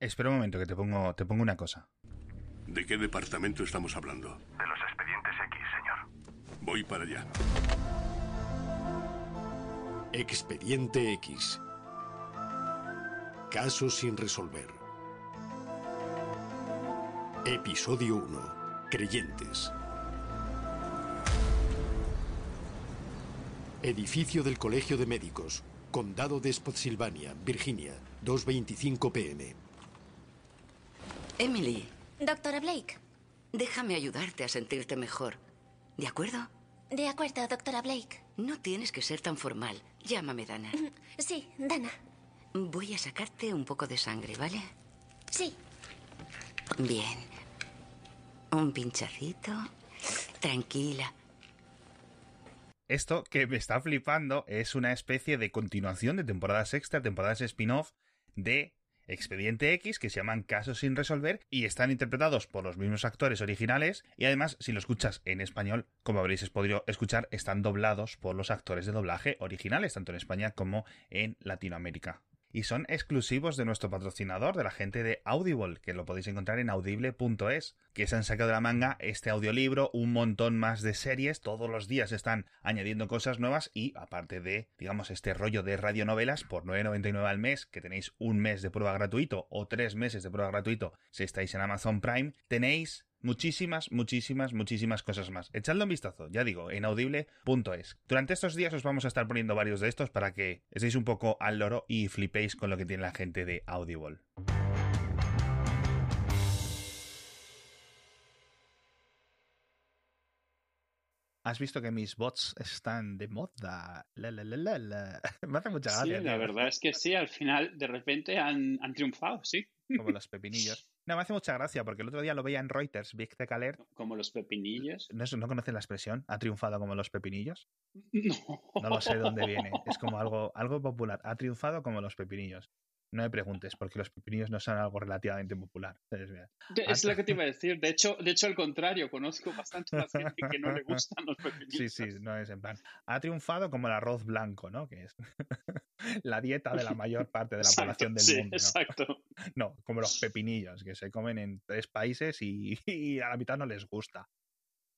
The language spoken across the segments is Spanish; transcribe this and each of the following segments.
Espera un momento que te pongo, te pongo una cosa. ¿De qué departamento estamos hablando? De los expedientes X, señor. Voy para allá. Expediente X. Caso sin resolver. Episodio 1. Creyentes. Edificio del Colegio de Médicos. Condado de Spotsylvania, Virginia. 2.25 pm. Emily, Doctora Blake. déjame ayudarte a sentirte mejor. ¿De acuerdo? De acuerdo, doctora Blake. No tienes que ser tan formal. Llámame Dana. Sí, Dana. Voy a sacarte un poco de sangre, ¿vale? Sí. Bien. Un pinchacito. Tranquila. Esto que me está flipando es una especie de continuación de temporadas extra, temporadas spin-off de Expediente X que se llaman Casos sin resolver y están interpretados por los mismos actores originales y además si lo escuchas en español, como habréis podido escuchar, están doblados por los actores de doblaje originales, tanto en España como en Latinoamérica. Y son exclusivos de nuestro patrocinador, de la gente de Audible, que lo podéis encontrar en audible.es, que se han sacado de la manga este audiolibro, un montón más de series, todos los días están añadiendo cosas nuevas y aparte de, digamos, este rollo de radionovelas por 9.99 al mes, que tenéis un mes de prueba gratuito o tres meses de prueba gratuito si estáis en Amazon Prime, tenéis muchísimas, muchísimas, muchísimas cosas más. Echadle un vistazo, ya digo, en audible.es. Durante estos días os vamos a estar poniendo varios de estos para que estéis un poco al loro y flipéis con lo que tiene la gente de Audible. Has visto que mis bots están de moda. La, la, la, la, la. Me hace mucha Sí, gracia. la tío. verdad es que sí, al final de repente han, han triunfado, sí. Como los pepinillos. No, me hace mucha gracia porque el otro día lo veía en Reuters, Big Tech Alert. Como los pepinillos. ¿No, ¿No conocen la expresión? ¿Ha triunfado como los pepinillos? No. No lo sé de dónde viene. Es como algo, algo popular. Ha triunfado como los pepinillos. No me preguntes, porque los pepinillos no son algo relativamente popular. Es lo que te iba a decir. De hecho, de hecho, al contrario, conozco bastante a la gente que no le gustan los pepinillos. Sí, sí, no es en plan. Ha triunfado como el arroz blanco, ¿no? Que es la dieta de la mayor parte de la Exacto, población del sí, mundo. ¿no? Exacto. No, como los pepinillos, que se comen en tres países y, y a la mitad no les gusta.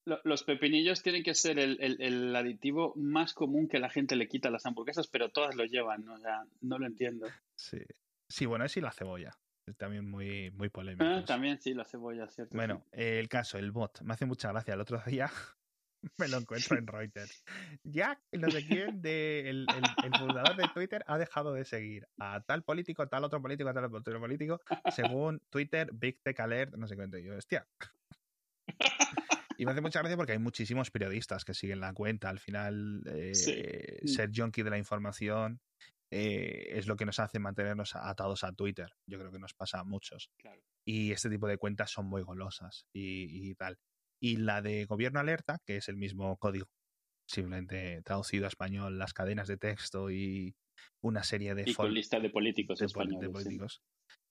Lo- Los pepinillos tienen que ser el, el- el aditivo más común que la gente le quita a las hamburguesas, pero todas lo llevan, ¿no? O sea, no lo entiendo. Sí. Sí, bueno, es y la cebolla. Es también muy, muy polémico. Ah, también sí, la cebolla, ¿cierto? Bueno, el caso, el bot, me hace mucha gracia. El otro día me lo encuentro en Reuters. Jack, no sé quién, de, el, el- el fundador de Twitter, ha dejado de seguir a tal político, tal otro político, tal otro político, según Twitter, Big Tech Alert, no sé cuánto. Yo, hostia. Y me hace mucha gracia porque hay muchísimos periodistas que siguen la cuenta. Al final, eh, Sí. ser junkie de la información eh, es lo que nos hace mantenernos atados a Twitter. Yo creo que nos pasa a muchos Claro. y este tipo de cuentas son muy golosas y, y tal. Y la de Gobierno Alerta, que es el mismo código, simplemente traducido a español, las cadenas de texto y una serie de, Y con lista de políticos de españoles. de sí. políticos,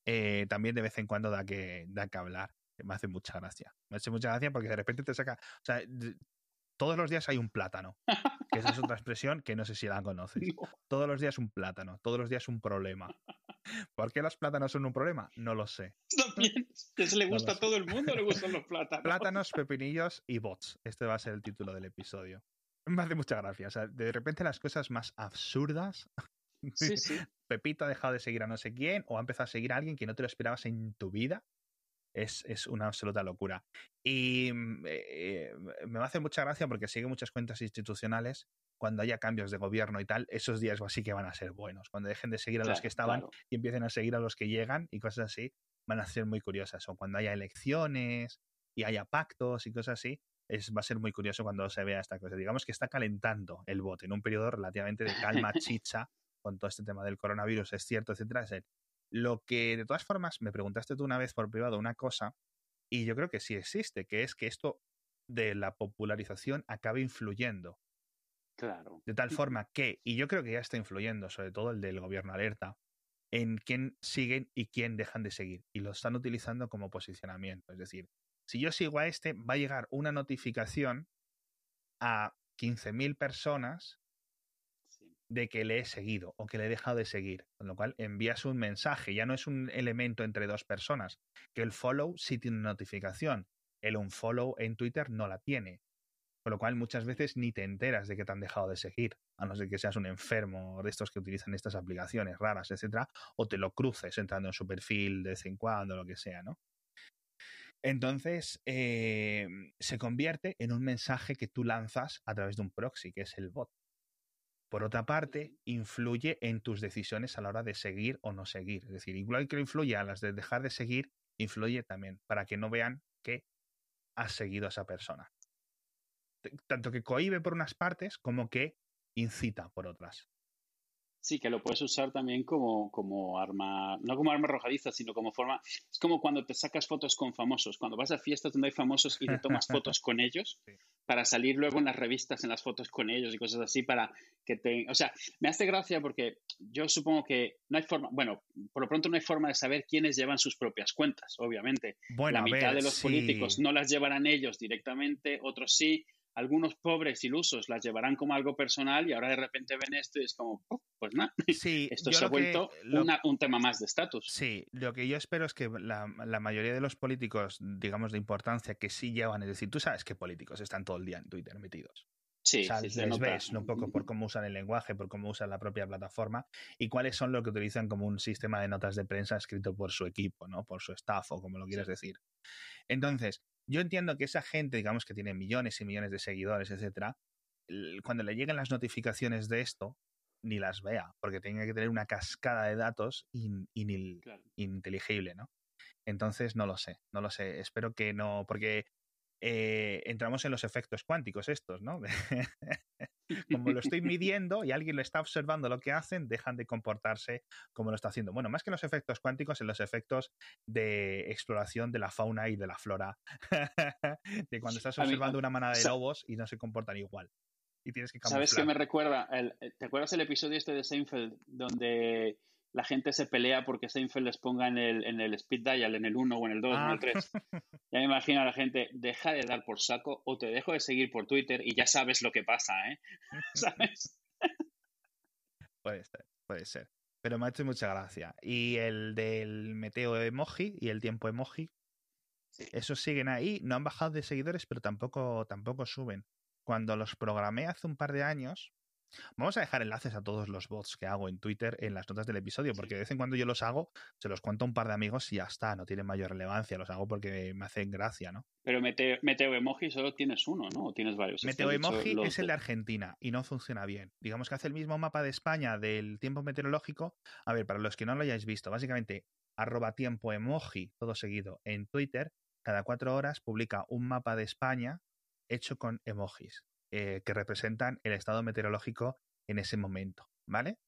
eh, también de vez en cuando da que, da que hablar. Me hace mucha gracia. Me hace mucha gracia porque de repente te saca... O sea, todos los días hay un plátano, que esa es otra expresión que no sé si la conoces. No. Todos los días un plátano, todos los días un problema. ¿Por qué los plátanos son un problema? No lo sé. También, que se le gusta a todo el mundo, le gustan los plátanos. Plátanos, pepinillos y bots. Este va a ser el título del episodio. Me hace mucha gracia. O sea, de repente las cosas más absurdas. Sí, sí. Pepito ha dejado de seguir a no sé quién o ha empezado a seguir a alguien que no te lo esperabas en tu vida. Es, es una absoluta locura. Y mm, eh, me hace mucha gracia porque sigue muchas cuentas institucionales. Cuando haya cambios de gobierno y tal, esos días sí que van a ser buenos. Cuando dejen de seguir a los que estaban claro. y empiecen a seguir a los que llegan y cosas así, van a ser muy curiosas. O cuando haya elecciones y haya pactos y cosas así, es, va a ser muy curioso cuando se vea esta cosa. Digamos que está calentando el bote en un periodo relativamente de calma chicha con todo este tema del coronavirus, es cierto, etcétera. es el- Lo que, de todas formas, me preguntaste tú una vez por privado una cosa, y yo creo que sí existe, que es que esto de la popularización acabe influyendo. Claro. De tal forma que, y yo creo que ya está influyendo, sobre todo el del gobierno alerta, en quién siguen y quién dejan de seguir. Y lo están utilizando como posicionamiento. Es decir, si yo sigo a este, va a llegar una notificación a 15.000 personas. De que le he seguido o que le he dejado de seguir. Con lo cual envías un mensaje, ya no es un elemento entre dos personas, que el follow sí tiene notificación, el unfollow en Twitter no la tiene. Con lo cual muchas veces ni te enteras de que te han dejado de seguir, a no ser que seas un enfermo de estos que utilizan estas aplicaciones raras, etcétera, o te lo cruces entrando en su perfil de vez en cuando, lo que sea, ¿no? Entonces, eh, se convierte en un mensaje que tú lanzas a través de un proxy, que es el bot. Por otra parte, influye en tus decisiones a la hora de seguir o no seguir. Es decir, igual que influye a las de dejar de seguir, influye también para que no vean que has seguido a esa persona. Tanto que cohibe por unas partes como que incita por otras. Sí, que lo puedes usar también como, como arma, no como arma arrojadiza, sino como forma. Es como cuando te sacas fotos con famosos, cuando vas a fiestas donde hay famosos y te tomas fotos con ellos para salir luego en las revistas, en las fotos con ellos y cosas así, para que te. O sea, me hace gracia porque yo supongo que no hay forma, bueno, por lo pronto no hay forma de saber quiénes llevan sus propias cuentas, obviamente. Bueno, La mitad ver, de los sí. políticos no las llevarán ellos directamente, otros sí. Algunos pobres ilusos las llevarán como algo personal y ahora de repente ven esto y es como, "Oh, pues nada, Sí, esto se ha que- vuelto lo- una- un tema más de estatus. Sí, lo que yo espero es que la, la mayoría de los políticos, digamos, de importancia que sí llevan, es decir, tú sabes que políticos están todo el día en Twitter metidos. Sí, O sea, sí, se les nota. ves ¿no? un poco por cómo usan el lenguaje, por cómo usan la propia plataforma y cuáles son lo que utilizan como un sistema de notas de prensa escrito por su equipo, ¿no? Por su staff o como lo quieras decir. Entonces, yo entiendo que esa gente, digamos, que tiene millones y millones de seguidores, etcétera, cuando le lleguen las notificaciones de esto, ni las vea, porque tiene que tener una cascada de datos in- Claro. ininteligible, ¿no? Entonces, no lo sé, no lo sé. Espero que no, porque eh, entramos en los efectos cuánticos estos, ¿no? como lo estoy midiendo y alguien lo está observando lo que hacen, dejan de comportarse como lo está haciendo. Bueno, más que los efectos cuánticos, en los efectos de exploración de la fauna y de la flora. de cuando estás observando una manada de lobos y no se comportan igual. Y tienes que ¿Sabes qué camuflar. me recuerda? El- eh, ¿Te acuerdas el episodio este de Seinfeld donde la gente se pelea porque Seinfeld les ponga en el, en el speed dial, en el 1 o en el 2 o en Ah. el 3? Ya me imagino a la gente, deja de dar por saco o te dejo de seguir por Twitter y ya sabes lo que pasa, ¿eh? ¿Sabes? Puede ser, puede ser. Pero me ha hecho mucha gracia. Y el del meteo emoji y el tiempo emoji, esos siguen ahí. No han bajado de seguidores, pero tampoco, tampoco suben. Cuando los programé hace un par de años, vamos a dejar enlaces a todos los bots que hago en Twitter en las notas del episodio, porque de vez en cuando yo los hago, se los cuento a un par de amigos y ya está, no tienen mayor relevancia. Los hago porque me hacen gracia, ¿no? Pero meteo, meteo emoji solo tienes uno, ¿no? O tienes varios. Meteo Emoji los es el de- de Argentina y no funciona bien. Digamos que hace el mismo mapa de España del tiempo meteorológico. A ver, para los que no lo hayáis visto, básicamente arroba tiempo emoji, todo seguido, en Twitter, cada cuatro horas publica un mapa de España hecho con emojis eh, que representan el estado meteorológico en ese momento, ¿vale?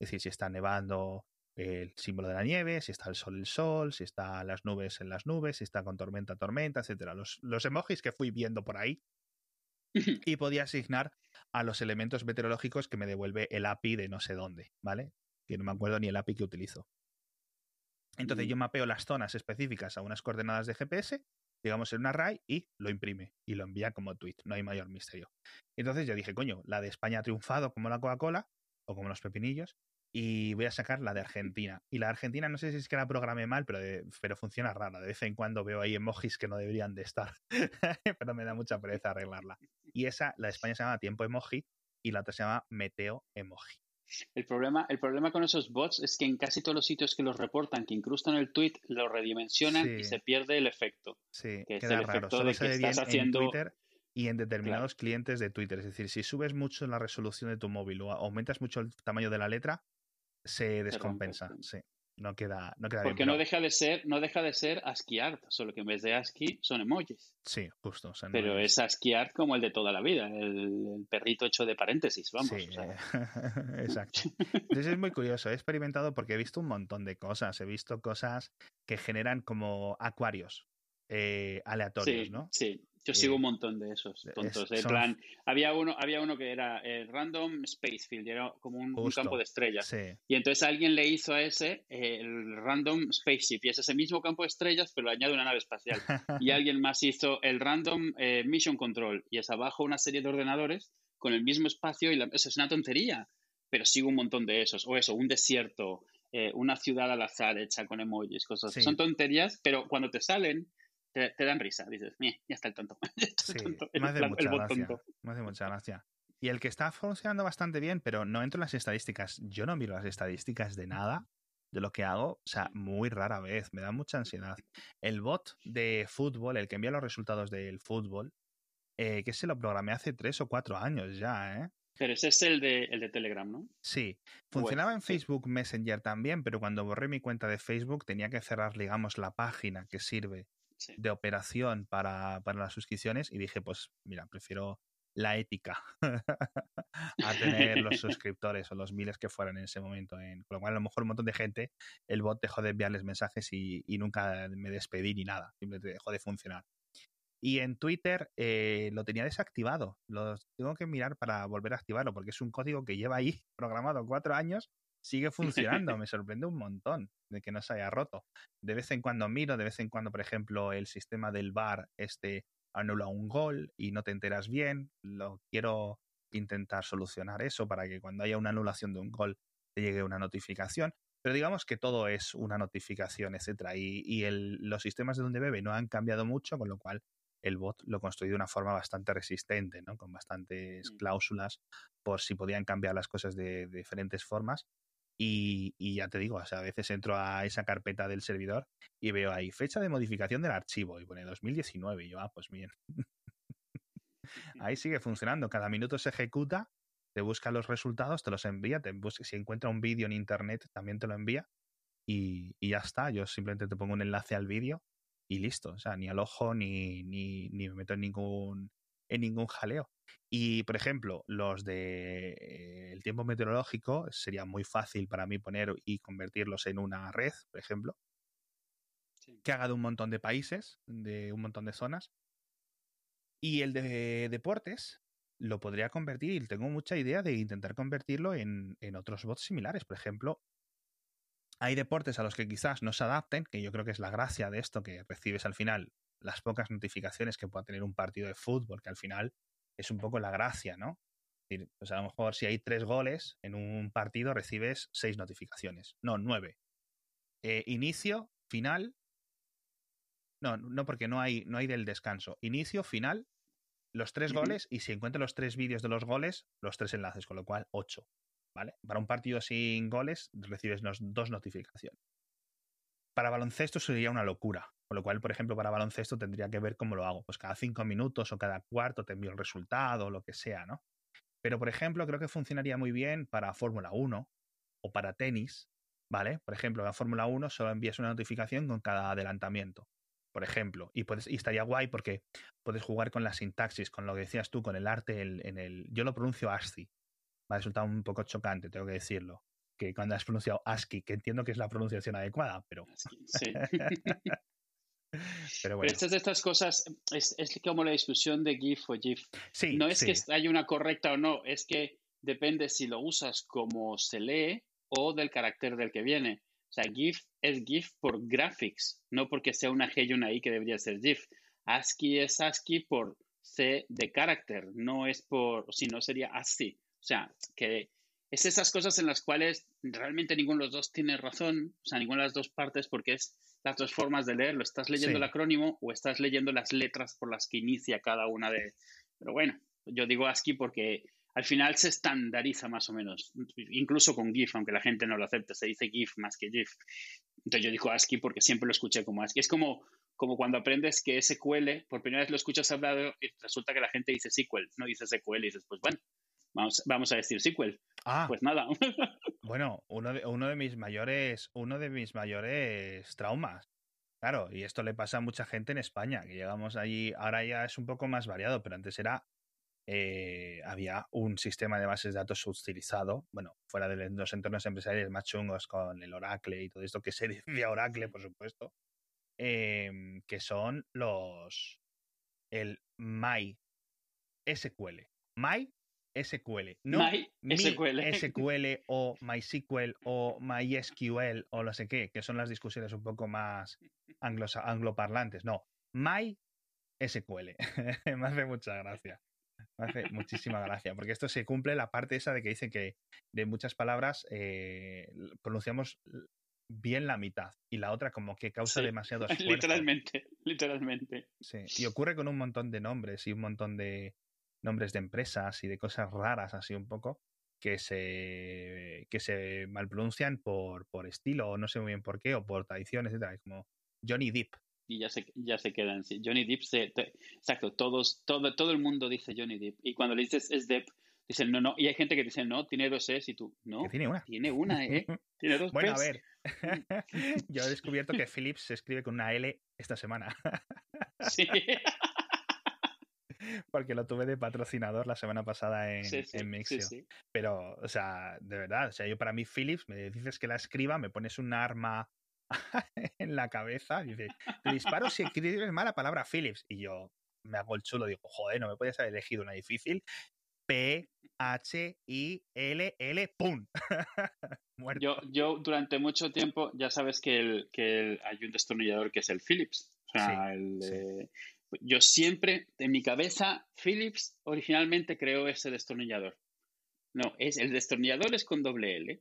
Es decir, si está nevando el símbolo de la nieve, si está el sol el sol, si está las nubes en las nubes, si está con tormenta tormenta, etcétera. Los, los emojis que fui viendo por ahí y podía asignar a los elementos meteorológicos que me devuelve el API de no sé dónde, ¿vale? Que no me acuerdo ni el API que utilizo. Entonces Mm. yo mapeo las zonas específicas a unas coordenadas de GPS, digamos en un array, y lo imprime y lo envía como tweet. No hay mayor misterio. Entonces yo dije, coño, la de España ha triunfado como la Coca-Cola o como los pepinillos, y voy a sacar la de Argentina. Y la de Argentina no sé si es que la programé mal, pero, de- pero funciona rara. De vez en cuando veo ahí emojis que no deberían de estar, pero me da mucha pereza arreglarla. Y esa, la de España se llama tiempo emoji y la otra se llama meteo emoji. El problema, el problema con esos bots es que en casi todos los sitios que los reportan, que incrustan el tweet, lo redimensionan Sí. y se pierde el efecto. Sí, Que es queda el raro. efecto Solo de se que estás haciendo- en Twitter y en determinados clientes de Twitter. Es decir, si subes mucho la resolución de tu móvil o aumentas mucho el tamaño de la letra, se descompensa. Sí, no queda, no queda Porque bien. no pero- deja de ser, no deja de ser ASCII art, solo que en vez de ASCII son emojis. Sí, justo. o sea, no Pero es ASCII art como el de toda la vida, el, el perrito hecho de paréntesis, vamos. Sí, o sea. eh, exacto. Entonces es muy curioso. He experimentado porque he visto un montón de cosas. He visto cosas que generan como acuarios eh, aleatorios, sí, ¿no? sí. Yo Eh, sigo un montón de esos es- tontos. En son- plan, había uno, había uno que era el Random Spacefield, era como un, un campo de estrellas. Sí, Y entonces alguien le hizo a ese eh, el Random Spaceship, y es ese mismo campo de estrellas, pero le añade una nave espacial. Y alguien más hizo el Random eh, Mission Control, y es abajo una serie de ordenadores con el mismo espacio, y la- eso es una tontería. pero sigo un montón de esos. O eso, un desierto, eh, una ciudad al azar hecha con emojis, cosas. Sí. Son tonterías, pero cuando te salen, te, te dan risa. Dices, "Mie, ya está el tonto. Ya está el Sí, tonto, el me hace plan- mucha gracia. tonto". Me hace mucha gracia. Y el que está funcionando bastante bien, pero no entro en las estadísticas. Yo no miro las estadísticas de nada de lo que hago, o sea, muy rara vez. Me da mucha ansiedad. El bot de fútbol, el que envía los resultados del fútbol, eh, que se lo programé hace tres o cuatro años ya, ¿eh? Pero ese es el de, el de Telegram, ¿no? Sí, funcionaba en sí. Facebook Messenger también, pero cuando borré mi cuenta de Facebook tenía que cerrar, digamos, la página que sirve Sí. de operación para, para las suscripciones y dije, pues mira, prefiero la ética a tener los suscriptores o los miles que fueran en ese momento. En, con lo cual, a lo mejor un montón de gente, el bot dejó de enviarles mensajes y, y nunca me despedí ni nada, simplemente dejó de funcionar. Y en Twitter eh, lo tenía desactivado. Lo tengo que mirar para volver a activarlo porque es un código que lleva ahí programado cuatro años. Sigue funcionando. Me sorprende un montón de que no se haya roto. De vez en cuando miro, de vez en cuando, por ejemplo, el sistema del bar este anula un gol y no te enteras bien. Lo quiero intentar solucionar eso para que cuando haya una anulación de un gol te llegue una notificación. Pero digamos que todo es una notificación, etcétera. Y, y el- los sistemas de donde bebe no han cambiado mucho, con lo cual el bot lo construí de una forma bastante resistente, ¿no? Con bastantes Mm. cláusulas por si podían cambiar las cosas de, de diferentes formas. Y, y ya te digo, o sea, a veces entro a esa carpeta del servidor y veo ahí fecha de modificación del archivo y pone 2019 y yo, ah, pues bien. ahí sigue funcionando, cada minuto se ejecuta, te busca los resultados, te los envía, te busca, si encuentra un vídeo en internet también te lo envía y, y ya está, yo simplemente te pongo un enlace al vídeo y listo, o sea, ni al ojo ni, ni, ni me meto en ningún, en ningún jaleo. Y, por ejemplo, los de eh, el tiempo meteorológico sería muy fácil para mí poner y convertirlos en una red, por ejemplo, Sí. que haga de un montón de países, de un montón de zonas. Y el de deportes lo podría convertir, y tengo mucha idea de intentar convertirlo en, en otros bots similares. Por ejemplo, hay deportes a los que quizás no se adapten, que yo creo que es la gracia de esto, que recibes al final las pocas notificaciones que pueda tener un partido de fútbol, que al final es un poco la gracia, ¿no? Es decir, pues a lo mejor si hay tres goles en un partido recibes seis notificaciones, no, nueve. Eh, inicio, final. No, no porque no hay, no hay del descanso. Inicio, final, los tres goles y si encuentro los tres vídeos de los goles, los tres enlaces, con lo cual ocho. ¿Vale? Para un partido sin goles recibes dos notificaciones. Para baloncesto sería una locura. Con lo cual, por ejemplo, para baloncesto tendría que ver cómo lo hago. Pues cada cinco minutos o cada cuarto te envío el resultado o lo que sea, ¿no? Pero, por ejemplo, creo que funcionaría muy bien para Fórmula 1 o para tenis, ¿vale? Por ejemplo, en Fórmula 1 solo envías una notificación con cada adelantamiento, por ejemplo. Y, puedes, y estaría guay porque puedes jugar con la sintaxis, con lo que decías tú, con el arte el- en el... Yo lo pronuncio ASCII. Me ha resultado un poco chocante, tengo que decirlo. Que cuando has pronunciado ASCII, que entiendo que es la pronunciación adecuada, pero, Sí. pero Pero bueno. estas de estas cosas es, es como la discusión de GIF o GIF. Sí, no es sí. que haya una correcta o no, es que depende si lo usas como se lee o del carácter del que viene. O sea, GIF es GIF por graphics, no porque sea una G y una I que debería ser GIF. ASCII es ASCII por C de carácter, no es por, si no sería ASCII. O sea, que es esas cosas en las cuales realmente ninguno de los dos tiene razón, o sea, ninguna de las dos partes, porque es las dos formas de leerlo. Estás leyendo Sí. el acrónimo o estás leyendo las letras por las que inicia cada una de. Pero bueno, yo digo ASCII porque al final se estandariza más o menos, incluso con GIF, aunque la gente no lo acepte, se dice GIF más que GIF. Entonces yo digo ASCII porque siempre lo escuché como ASCII. Es como, como cuando aprendes que SQL, por primera vez lo escuchas hablado y resulta que la gente dice SQL, no dice SQL y dices, pues bueno, vamos, vamos a decir SQL. Ah, Pues nada. Bueno, uno de, uno de mis mayores, uno de mis mayores traumas. Claro, y esto le pasa a mucha gente en España, que llegamos allí, ahora ya es un poco más variado, pero antes era, eh, había un sistema de bases de datos utilizado, bueno, fuera de los entornos empresariales más chungos con el Oracle y todo esto, que se decía Oracle, por supuesto, em, que son los, el MySQL. MySQL, no My SQL. SQL o MySQL o MySQL o no sé qué, que son las discusiones un poco más anglos- angloparlantes. No, MySQL. Me hace mucha gracia. Me hace muchísima gracia, porque esto se cumple la parte esa de que dicen que de muchas palabras eh, pronunciamos bien la mitad y la otra como que causa Sí, demasiado esfuerzo. Literalmente, literalmente. Sí, y ocurre con un montón de nombres y un montón de nombres de empresas y de cosas raras así un poco que se que se malpronuncian por, por estilo o no sé muy bien por qué o por tradición, etcétera, como Johnny Depp. Y ya se, ya se quedan. Sí. Johnny Depp, se, te- exacto, todos, todo, todo el mundo dice Johnny Depp. Y cuando le dices es Depp, dicen no, no. Y hay gente que dice no, tiene dos Es y tú, no, Que tiene una. tiene una E, tiene dos Bueno, a ver, yo he descubierto que Philips se escribe con una L esta semana, Sí. porque lo tuve de patrocinador la semana pasada en, Sí, sí, en Mixio. sí. Pero, o sea, de verdad, o sea, yo para mí Philips, me dices que la escriba, me pones un arma en la cabeza y dices, te disparo si escribes mal la palabra Philips. Y yo me hago el chulo, digo, joder, no me podías haber elegido una difícil. P, H, I, L, L, ¡pum! Muerto. Yo, yo durante mucho tiempo, ya sabes que, el, que el- hay un destornillador que es el Philips. O sea, Sí, el, sí. eh, yo siempre, en mi cabeza, Philips originalmente creó ese destornillador. No, es el destornillador es con doble L.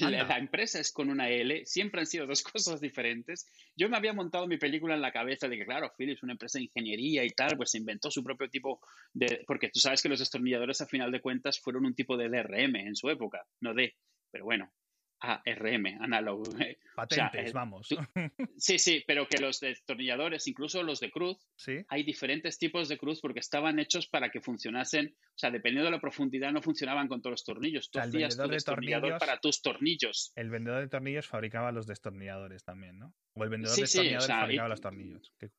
Anda. la empresa es con una L. Siempre han sido dos cosas diferentes. Yo me había montado mi película en la cabeza de que, claro, Philips, una empresa de ingeniería y tal, pues inventó su propio tipo de... Porque tú sabes que los destornilladores, a final de cuentas, fueron un tipo de DRM en su época, no de... Pero bueno, ARM, análogo. eh. Patentes, vamos. tú- Sí, sí, pero que los destornilladores, incluso los de cruz, sí, hay diferentes tipos de cruz porque estaban hechos para que funcionasen, o sea, dependiendo de la profundidad, no funcionaban con todos los tornillos. Tú O sea, el hacías tu vendedor de destornillador tornillos- para tus tornillos. el vendedor de tornillos fabricaba los destornilladores también, ¿no? O el vendedor Sí, de sí, o destornilladores sea, fabricaba y- los tornillos. Qué-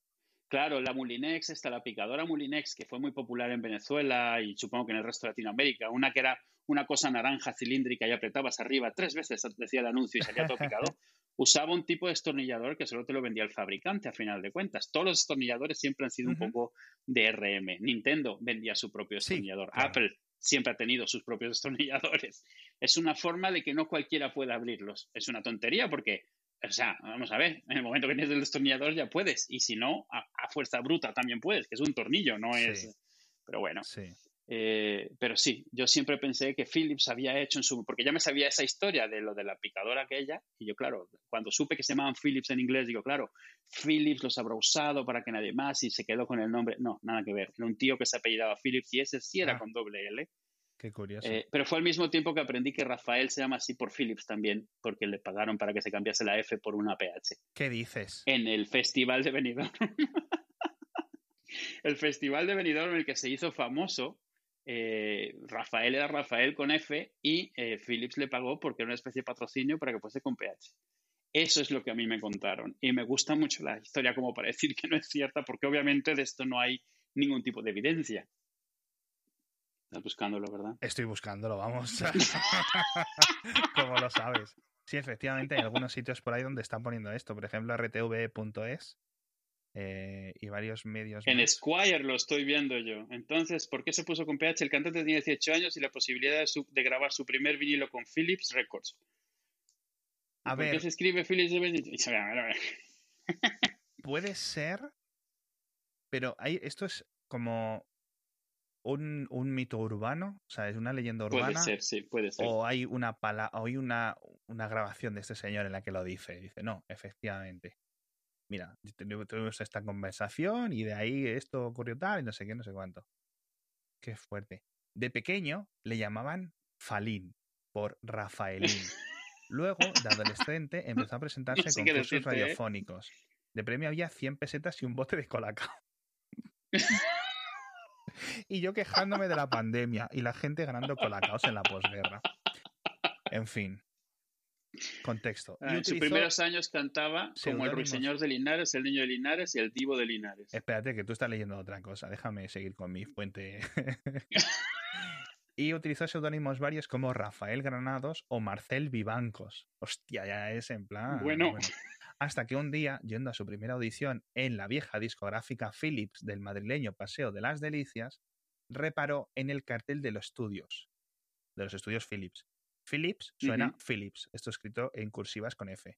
Claro, la Mulinex, está la picadora Mulinex, que fue muy popular en Venezuela y supongo que en el resto de Latinoamérica. Una que era una cosa naranja cilíndrica y apretabas arriba tres veces, decía el anuncio y salía todo picado. Usaba un tipo de destornillador que solo te lo vendía el fabricante a final de cuentas. Todos los destornilladores siempre han sido Ujú. un poco de RM. Nintendo vendía su propio Sí, destornillador. claro. Apple siempre ha tenido sus propios destornilladores. Es una forma de que no cualquiera pueda abrirlos. Es una tontería porque o sea, vamos a ver, en el momento que tienes el destornillador ya puedes, y si no, a, a fuerza bruta también puedes, que es un tornillo, no Sí. es... Pero bueno, Sí. Eh, pero sí, yo siempre pensé que Philips había hecho en su... Porque ya me sabía esa historia de lo de la picadora aquella, y yo, claro, cuando supe que se llamaban Philips en inglés, digo, claro, Philips los habrá usado para que nadie más, y se quedó con el nombre. No, nada que ver. Era un tío que se apellidaba Philips, y ese sí era Ah. con doble L. Qué curioso. Eh, pero fue al mismo tiempo que aprendí que Rafael se llama así por Philips también, porque le pagaron para que se cambiase la F por una PH. ¿Qué dices? En el Festival de Benidorm. el Festival de Benidorm en el que se hizo famoso, eh, Rafael era Rafael con F y eh, Philips le pagó porque era una especie de patrocinio para que fuese con PH. Eso es lo que a mí me contaron. Y me gusta mucho la historia como para decir que no es cierta, porque obviamente de esto no hay ningún tipo de evidencia. Estás buscándolo, ¿verdad? Estoy buscándolo, vamos. ¿Cómo lo sabes? Sí, efectivamente, hay algunos sitios por ahí donde están poniendo esto. Por ejemplo, rtv.es eh, y varios medios. En más. Squire lo estoy viendo yo. Entonces, ¿por qué se puso con PH? El cantante tenía 18 años y la posibilidad de, su- de grabar su primer vinilo con Philips Records. A ¿Por qué ver, se escribe Philips de puede ser, pero hay, esto es como un, un mito urbano, o sea, es una leyenda urbana. Puede ser, sí, puede ser. O hay una pala o hay una, una grabación de este señor en la que lo dice. Dice, no, efectivamente. Mira, tuvimos esta conversación y de ahí esto ocurrió tal y no sé qué, no sé cuánto. Qué fuerte. De pequeño le llamaban Falín por Rafaelín. Luego, de adolescente, empezó a presentarse No sé qué concursos ¿eh? radiofónicos. De premio había 100 pesetas y un bote de colacao. y yo quejándome de la pandemia y la gente ganando colacaos en la posguerra. En fin. Contexto. Y Ah, en sus primeros años cantaba como el ruiseñor de Linares, el niño de Linares y el divo de Linares. Espérate, que tú estás leyendo otra cosa. Déjame seguir con mi fuente. y utilizó seudónimos varios como Rafael Granados o Marcel Vivancos. Hostia, ya es en plan. Bueno. Hasta que un día, yendo a su primera audición en la vieja discográfica Philips del madrileño Paseo de las Delicias, reparó en el cartel de los estudios, de los estudios Philips. Philips suena Ujú. Philips, esto escrito en cursivas con F.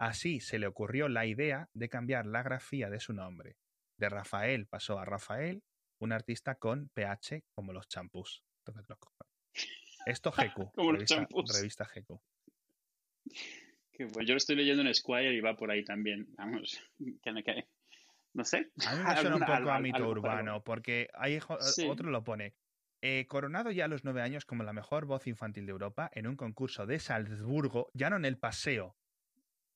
Así se le ocurrió la idea de cambiar la grafía de su nombre. De Rafael pasó a Rafael un artista con PH como los champús. Los. Esto GQ, Como los revista, champús. revista GQ. Que, pues, yo lo estoy leyendo en Squire y va por ahí también. Vamos, que me cae. No sé. A mí me suena un poco a mito algo, urbano, porque hay Sí. otro lo pone. Eh, coronado ya a los nueve años como la mejor voz infantil de Europa en un concurso de Salzburgo, ya no en el paseo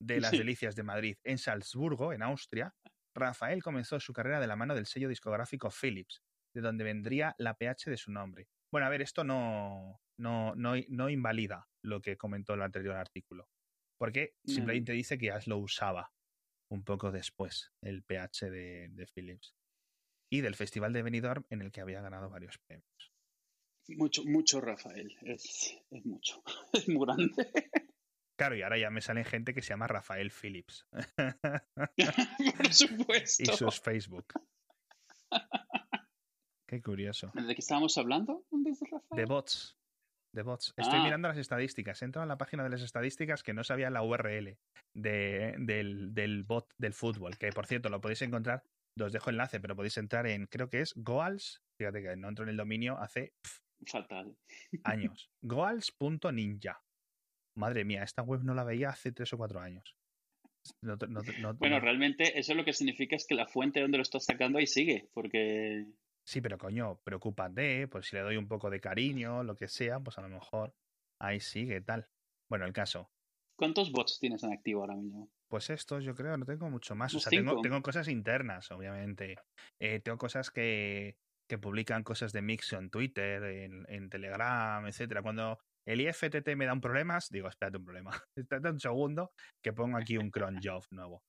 de las Sí. delicias de Madrid, en Salzburgo, en Austria, Rafael comenzó su carrera de la mano del sello discográfico Philips, de donde vendría la PH de su nombre. Bueno, a ver, esto no, no, no, no invalida lo que comentó el anterior artículo, porque No. simplemente dice que ya lo usaba un poco después, el PH de, de Philips. Y del Festival de Benidorm, en el que había ganado varios premios. Mucho, mucho Rafael. Es, es mucho. Es muy grande. Claro, y ahora ya me salen gente que se llama Rafael Phillips. Por supuesto. y sus Facebook. Qué curioso. ¿De qué estábamos hablando? ¿Dónde es Rafael? De bots. De bots. Estoy Ah. mirando las estadísticas. He entrado en la página de las estadísticas que no sabía la URL de, del, del bot del fútbol. Que por cierto, lo podéis encontrar. Os dejo enlace, pero podéis entrar en, creo que es Goals. Fíjate que no entro en el dominio hace pf, Fatal. años. Goals.ninja. Madre mía, esta web no la veía hace tres o cuatro años. No te- no te- no- Bueno, no- realmente eso lo que significa es que la fuente donde lo estás sacando ahí sigue, porque Sí, pero coño, preocúpate, pues si le doy un poco de cariño, lo que sea, pues a lo mejor ahí sigue, tal. Bueno, el caso. ¿cuántos bots tienes en activo ahora mismo? Pues estos yo creo, no tengo mucho más. O sea, tengo cosas internas, obviamente. Eh, tengo cosas que, que publican cosas de Mixo en Twitter, en, en Telegram, etcétera. Cuando el IFTT me da un problemas, digo, espérate un problema. Espérate un segundo que pongo aquí un cron job nuevo.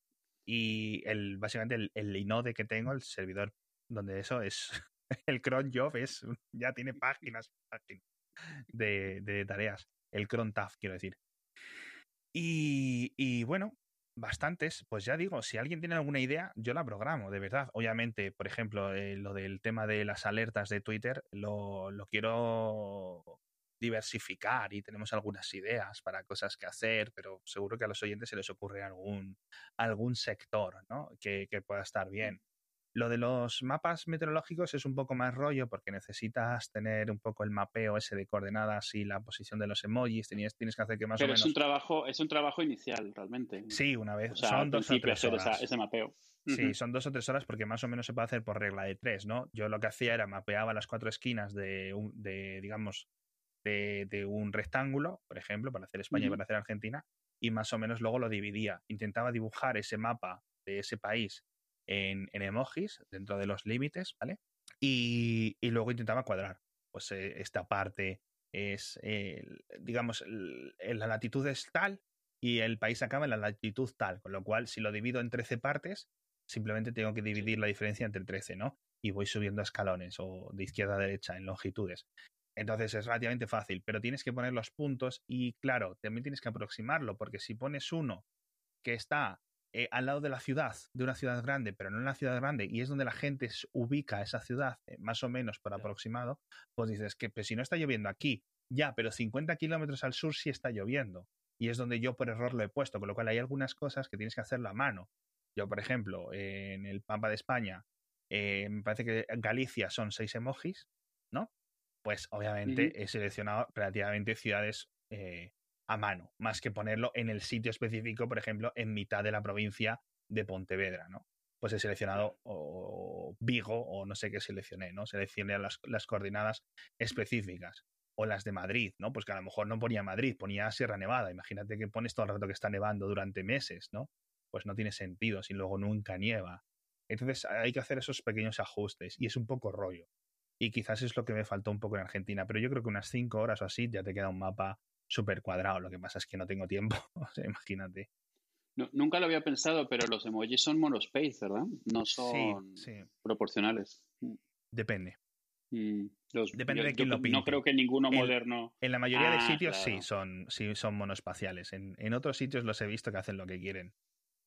Y el, básicamente el, el inode que tengo, el servidor donde eso es, el cron job es, ya tiene páginas, páginas de, de tareas. El cron taf, quiero decir. Y, y bueno, bastantes, pues ya digo, si alguien tiene alguna idea, yo la programo, de verdad. Obviamente, por ejemplo, eh, lo del tema de las alertas de Twitter, lo, lo quiero diversificar y tenemos algunas ideas para cosas que hacer, pero seguro que a los oyentes se les ocurre algún, algún sector ¿no? que, que pueda estar bien. Lo de los mapas meteorológicos es un poco más rollo porque necesitas tener un poco el mapeo ese de coordenadas y la posición de los emojis. Tienes, tienes que hacer que más Pero o es menos. un trabajo, es un trabajo inicial realmente. Sí, una vez. O sea, son dos o tres esa- horas. ese mapeo. Sí, son dos o tres horas porque más o menos se puede hacer por regla de tres, ¿no? Yo lo que hacía era mapeaba las cuatro esquinas de, un, de digamos, de, de un rectángulo, por ejemplo, para hacer España y para hacer Argentina, y más o menos luego lo dividía. Intentaba dibujar ese mapa de ese país en, en emojis, dentro de los límites, ¿vale? Y, y luego intentaba cuadrar. Pues eh, esta parte es, eh, digamos, el- la latitud es tal y el país acaba en la latitud tal, con lo cual si lo divido en 13 partes, simplemente tengo que dividir la diferencia entre 13, ¿no? Y voy subiendo escalones o de izquierda a derecha en longitudes. Entonces es relativamente fácil, pero tienes que poner los puntos y claro, también tienes que aproximarlo, porque si pones uno que está eh, al lado de la ciudad, de una ciudad grande, pero no en la ciudad grande, y es donde la gente ubica esa ciudad, eh, más o menos por aproximado, pues dices que pues, si no está lloviendo aquí, ya, pero 50 kilómetros al sur sí está lloviendo. Y es donde yo por error lo he puesto, con lo cual hay algunas cosas que tienes que hacerlo a mano. Yo, por ejemplo, en el mapa de España, eh, me parece que Galicia son seis emojis, ¿no? Pues obviamente he seleccionado relativamente ciudades eh, a mano, más que ponerlo en el sitio específico, por ejemplo, en mitad de la provincia de Pontevedra, ¿no? Pues he seleccionado o Vigo o no sé qué seleccioné, ¿no? Seleccioné las, las coordenadas específicas. O las de Madrid, ¿no? Pues que a lo mejor no ponía Madrid, ponía Sierra Nevada. Imagínate que pones todo el rato que está nevando durante meses, ¿no? Pues no tiene sentido si luego nunca nieva. Entonces hay que hacer esos pequeños ajustes y es un poco rollo. Y quizás es lo que me faltó un poco en Argentina, pero yo creo que unas cinco horas o así ya te queda un mapa súper cuadrado. Lo que pasa es que no tengo tiempo, o sea, imagínate. Nu- nunca lo había pensado, pero los emojis son monospace, ¿verdad? No son Sí, sí, proporcionales. Depende. Mm, los- Depende yo- de quién yo lo pinte. No creo que ninguno El- moderno. En la mayoría de Ah, sitios sí son, sí son monospaciales. En, en otros sitios los he visto que hacen lo que quieren.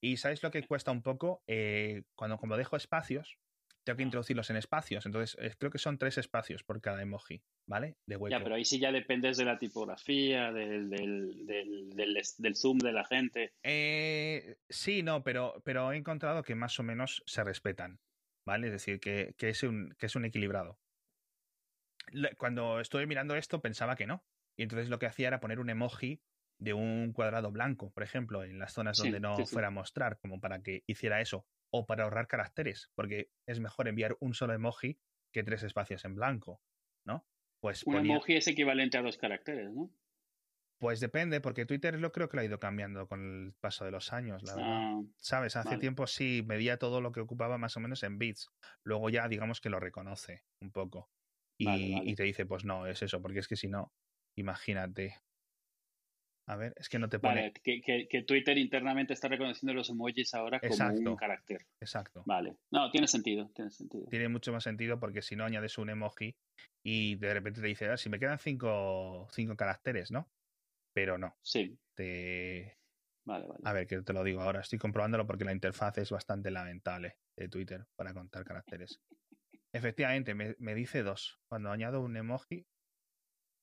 Y ¿sabéis lo que cuesta un poco? Eh, cuando como dejo espacios, tengo que introducirlos en espacios. Entonces, eh, creo que son tres espacios por cada emoji, ¿vale? De hueco. Ya, pero ahí sí ya dependes de la tipografía, del, del, del, del, del zoom de la gente. Eh, sí, no, pero, pero he encontrado que más o menos se respetan. ¿vale? Es decir, que, que es, un, que es un equilibrado. Cuando estuve mirando esto pensaba que no. Y entonces lo que hacía era poner un emoji de un cuadrado blanco, por ejemplo, en las zonas Sí, donde no sí, sí. fuera a mostrar, como para que hiciera eso. O para ahorrar caracteres, porque es mejor enviar un solo emoji que tres espacios en blanco, ¿no? Pues Un ponía- emoji es equivalente a dos caracteres, ¿no? Pues depende, porque Twitter lo creo que lo ha ido cambiando con el paso de los años, la verdad. Ah, ¿Sabes? Hace vale. tiempo sí medía todo lo que ocupaba más o menos en bits. Luego ya digamos que lo reconoce un poco. Y, Vale, vale. y te dice, pues no, es eso, porque es que si no, imagínate. A ver, es que no te pone. vale, que, que- que Twitter internamente está reconociendo los emojis ahora como Exacto. un carácter. Exacto. Vale. No, tiene sentido, tiene sentido. Tiene mucho más sentido porque si no añades un emoji y de repente te dice, ah, si me quedan cinco, cinco caracteres, ¿no? Pero no. Sí, Te... vale, vale. A ver, que te lo digo ahora, estoy comprobándolo porque la interfaz es bastante lamentable de Twitter para contar caracteres. Efectivamente, me, me dice dos. Cuando añado un emoji,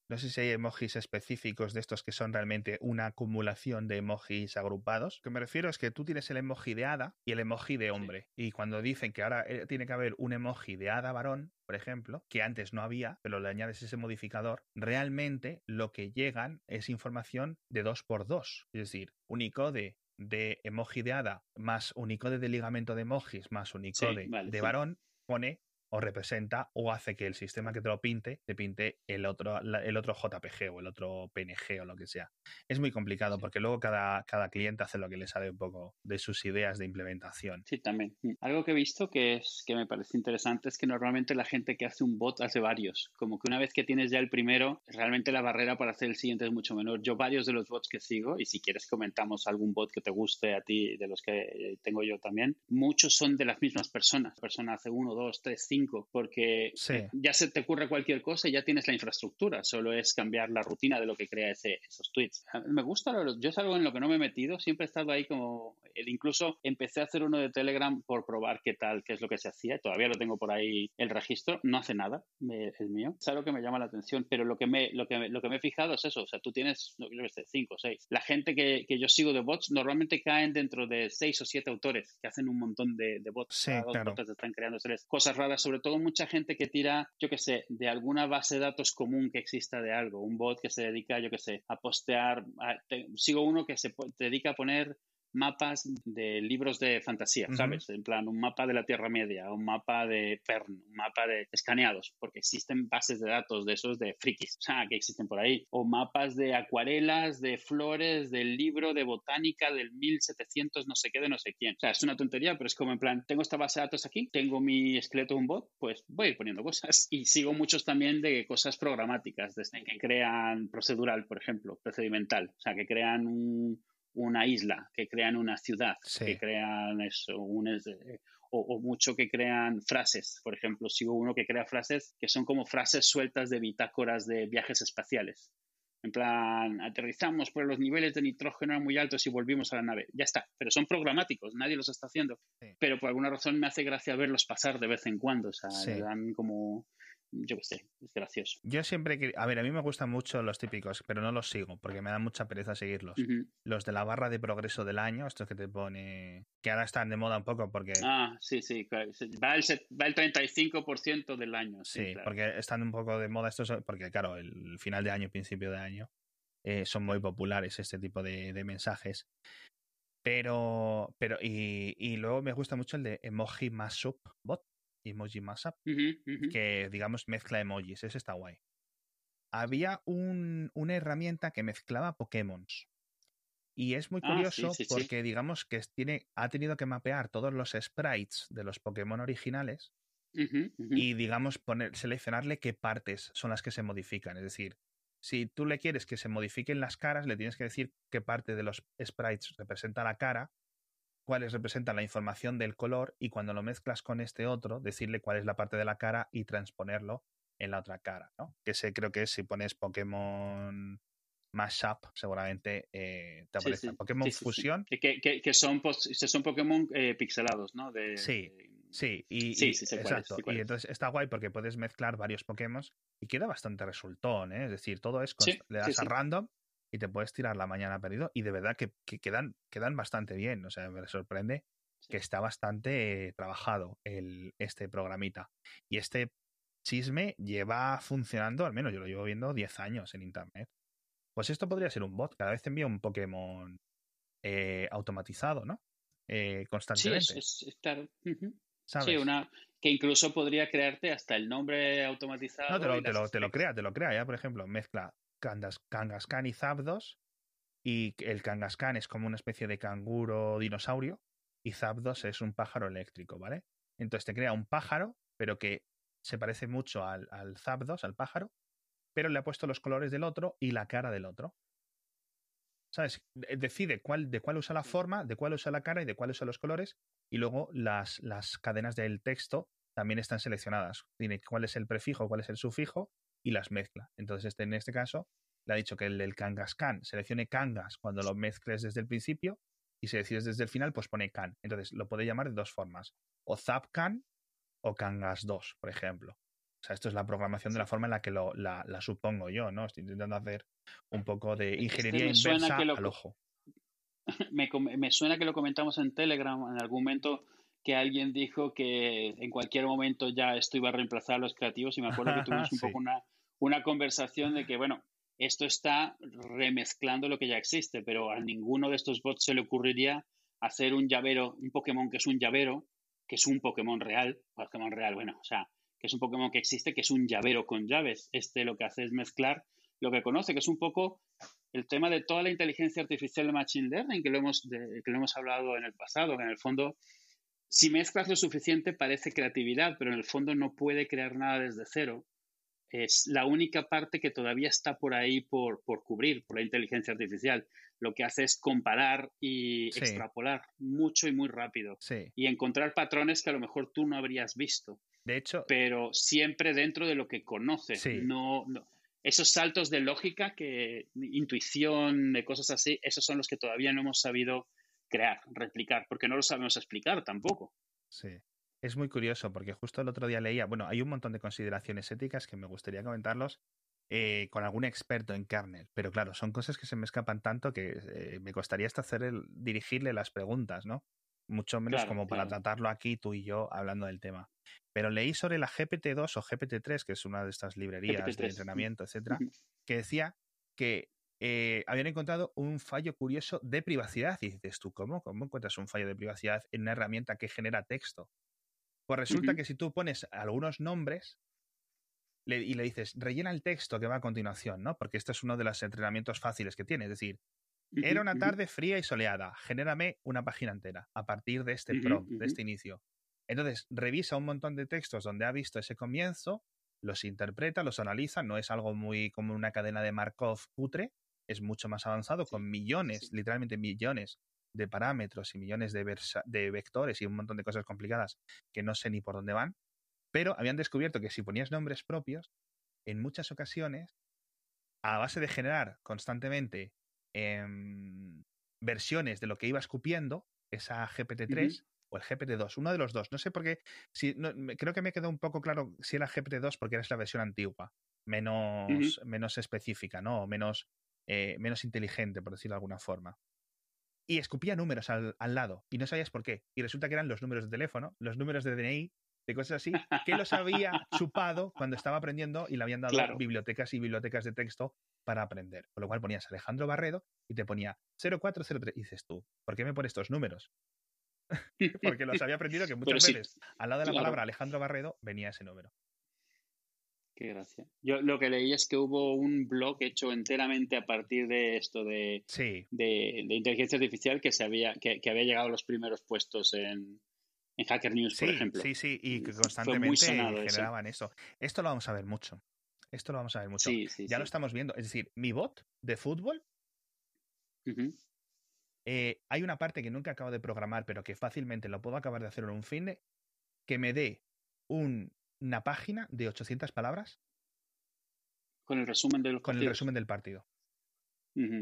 no sé si hay emojis específicos de estos que son realmente una acumulación de emojis agrupados. Lo que me refiero es que tú tienes el emoji de hada y el emoji de hombre. Y cuando dicen que ahora eh, tiene que haber un emoji de hada varón, por ejemplo, que antes no había, pero le añades ese modificador, realmente lo que llegan es información de 2 por 2 Es decir, Unicode de emoji de hada más Unicode de ligamento de emojis más Unicode vale, de sí. varón pone o representa o hace que el sistema que te lo pinte te pinte el otro, el otro JPG o el otro PNG o lo que sea. Es muy complicado porque luego cada, cada cliente hace lo que le sale un poco de sus ideas de implementación. Sí, también. Mm. Algo que he visto que es que me parece interesante es que normalmente la gente que hace un bot hace varios. Como que una vez que tienes ya el primero, realmente la barrera para hacer el siguiente es mucho menor. Yo varios de los bots que sigo, y si quieres comentamos algún bot que te guste a ti, de los que tengo yo también, muchos son de las mismas personas. La persona hace uno, dos, tres, cinco, porque Sí. ya se te ocurre cualquier cosa y ya tienes la infraestructura. Solo es cambiar la rutina de lo que crea ese, esos tweets. Me gusta, yo es algo en lo que no me he metido. Siempre he estado ahí como el- incluso empecé a hacer uno de Telegram por probar qué tal, qué es lo que se hacía. Todavía lo tengo por ahí el registro. No hace nada, el mío. Es algo que me llama la atención, pero lo que me, lo que, lo que me he fijado es eso. O sea, tú tienes, no, yo qué sé, cinco o seis. La gente que, que yo sigo de bots normalmente caen dentro de seis o siete autores que hacen un montón de, de bots. Sí, claro. bots están creando cosas raras, sobre todo mucha gente que tira, yo qué sé, de alguna base de datos común que exista de algo. Un bot que se dedica, yo qué sé, a postear. sigo uno que se se dedica a poner mapas de libros de fantasía. ¿sabes? En plan, un mapa de la Tierra Media, un mapa de Fern, un mapa de escaneados, porque existen bases de datos de esos de frikis, o sea, que existen por ahí, o mapas de acuarelas, de flores, del libro de botánica del 1700 no sé qué de no sé quién. O sea, es una tontería, pero es como en plan, tengo esta base de datos aquí, tengo mi esqueleto de un bot, pues voy a ir poniendo cosas. Y sigo muchos también de cosas programáticas, desde que crean procedural, por ejemplo, procedimental, o sea, que crean un, una isla, que crean una ciudad, Sí. que crean eso, un, eh, o, o mucho que crean frases. Por ejemplo, sigo uno que crea frases que son como frases sueltas de bitácoras de viajes espaciales. En plan, aterrizamos, pero los niveles de nitrógeno eran muy altos y volvimos a la nave. Ya está, pero son programáticos, nadie los está haciendo. Sí. Pero por alguna razón me hace gracia verlos pasar de vez en cuando. O sea, Sí. le dan como, yo qué sé, es gracioso. Yo siempre que... A ver, a mí me gustan mucho los típicos, pero no los sigo porque me da mucha pereza seguirlos. Los de la barra de progreso del año, estos que te pone... Que ahora están de moda un poco porque... Ah, sí, sí. Va el, set- va el 35% del año. Sí, Sí, claro. porque están un poco de moda estos, porque claro, el final de año, principio de año, eh, son muy populares este tipo de, de mensajes. Pero, pero, y, y luego me gusta mucho el de Emoji Mashup Bot, Emoji Mashup, que digamos mezcla emojis, ese está guay. Había un- una herramienta que mezclaba Pokémon. Y es muy Ah, sí, curioso sí. porque digamos que tiene, ha tenido que mapear todos los sprites de los Pokémon originales y digamos poner seleccionarle qué partes son las que se modifican es decir si tú le quieres que se modifiquen las caras le tienes que decir qué parte de los sprites representa la cara cuáles representan la información del color y cuando lo mezclas con este otro decirle cuál es la parte de la cara y transponerlo en la otra cara ¿no? que sé creo que es si pones Pokémon Mashup seguramente eh, te aparece sí, Pokémon sí. Fusión Que, que- son, son Pokémon eh, pixelados, ¿no? De, Sí. de- Sí, y, Sí, sí, es, exacto. y es. entonces está guay porque puedes mezclar varios Pokémon y queda bastante resultón, ¿eh? Es decir, todo es. Le das a random y te puedes tirar la mañana perdido y de verdad que, que quedan, quedan bastante bien. O sea, me sorprende que está bastante trabajado el, este programita. Y este chisme lleva funcionando, al menos yo lo llevo viendo 10 años en Internet. Pues esto podría ser un bot. Cada vez te envía un Pokémon eh, automatizado, ¿no? Eh, constantemente. Sí, es, claro. Sí, una que incluso podría crearte hasta el nombre automatizado. No, te lo, te lo, te lo crea, te lo crea, ya, por ejemplo, mezcla Kangaskhan y Zapdos y el Kangaskhan es como una especie de canguro dinosaurio y Zapdos es un pájaro eléctrico, ¿vale? Entonces te crea un pájaro, pero que se parece mucho al, al Zapdos, al pájaro, pero le ha puesto los colores del otro y la cara del otro. ¿Sabes? Decide cuál, de cuál usa la forma, de cuál usa la cara y de cuál usa los colores. Y luego las, las cadenas del texto también están seleccionadas. Tiene cuál es el prefijo, cuál es el sufijo y las mezcla. Entonces, este, en este caso, le ha dicho que el del Kangaskhan seleccione Kangas cuando lo mezcles desde el principio y si decides desde el final, pues pone Kan. Entonces, lo puede llamar de dos formas. O Zapkan o Kangas 2, por ejemplo. O sea, esto es la programación de la forma en la que lo, la, supongo yo, ¿no? Estoy intentando hacer un poco de ingeniería inversa al ojo. Me, me, suena que lo comentamos en Telegram en algún momento que alguien dijo que en cualquier momento ya esto iba a reemplazar a los creativos y me acuerdo que tuvimos un poco una, una conversación de que, bueno, esto está remezclando lo que ya existe, pero a ninguno de estos bots se le ocurriría hacer un llavero, un Pokémon que es un llavero, que es un Pokémon real, Pokémon real, bueno, o sea, que es un Pokémon que existe, que es un llavero con llaves. Este lo que hace es mezclar lo que conoce, que es un poco el tema de toda la inteligencia artificial de Machine Learning, que lo hemos, que lo hemos hablado en el pasado, que en el fondo, si mezclas lo suficiente parece creatividad, pero en el fondo no puede crear nada desde cero. Es la única parte que todavía está por ahí por, por cubrir, por la inteligencia artificial. Lo que hace es comparar y extrapolar mucho y muy rápido. Y encontrar patrones que a lo mejor tú no habrías visto. De hecho. Pero siempre dentro de lo que conoce. No, esos saltos de lógica, que intuición, de cosas así, esos son los que todavía no hemos sabido crear, replicar, porque no lo sabemos explicar tampoco. Sí. Es muy curioso porque justo el otro día leía, bueno, hay un montón de consideraciones éticas que me gustaría comentarlos eh, con algún experto en kernel, pero claro, son cosas que se me escapan tanto que eh, me costaría hasta hacer el, dirigirle las preguntas, ¿no? Mucho menos como para tratarlo aquí tú y yo hablando del tema. Pero leí sobre la GPT-2 o GPT-3, que es una de estas librerías de entrenamiento, etcétera, que decía que eh, habían encontrado un fallo curioso de privacidad. Y dices tú, ¿cómo? ¿Cómo encuentras un fallo de privacidad en una herramienta que genera texto? Pues resulta que si tú pones algunos nombres y le dices, rellena el texto que va a continuación, ¿no? Porque este es uno de los entrenamientos fáciles que tiene. Es decir, era una tarde fría y soleada. Genérame una página entera a partir de este prompt, de este inicio. Entonces, revisa un montón de textos donde ha visto ese comienzo, los interpreta, los analiza, no es algo muy como una cadena de Markov putre, es mucho más avanzado, con millones, literalmente millones de parámetros y millones de, de vectores y un montón de cosas complicadas que no sé ni por dónde van, pero habían descubierto que si ponías nombres propios, en muchas ocasiones, a base de generar constantemente em, versiones de lo que iba escupiendo, esa GPT-3 o el GPT-2, uno de los dos. No sé por qué, si, creo que me quedó un poco claro si era GPT-2 porque era la versión antigua, menos, menos específica, ¿no? menos, eh, menos inteligente, por decirlo de alguna forma. Y escupía números al, al, lado y no sabías por qué. Y resulta que eran los números de teléfono, los números de DNI, de cosas así, que los había chupado cuando estaba aprendiendo y le habían dado bibliotecas y bibliotecas de texto para aprender. Con lo cual ponías Alejandro Barredo y te ponía 0403. Y dices tú, ¿por qué me pone estos números? Porque los había aprendido que muchas veces al lado de la palabra Alejandro Barredo venía ese número. Qué gracia. Yo lo que leí es que hubo un blog hecho enteramente a partir de esto de, de, inteligencia artificial que se había, que, había llegado a los primeros puestos en, en Hacker News, por ejemplo. Sí, sí, y que constantemente generaban eso. Esto lo vamos a ver mucho. Esto lo vamos a ver mucho. ya lo estamos viendo. Es decir, mi bot de fútbol. Eh, hay una parte que nunca acabo de programar, pero que fácilmente lo puedo acabar de hacer en un fin que me dé una página de 800 palabras. Con el resumen del Con el resumen del partido.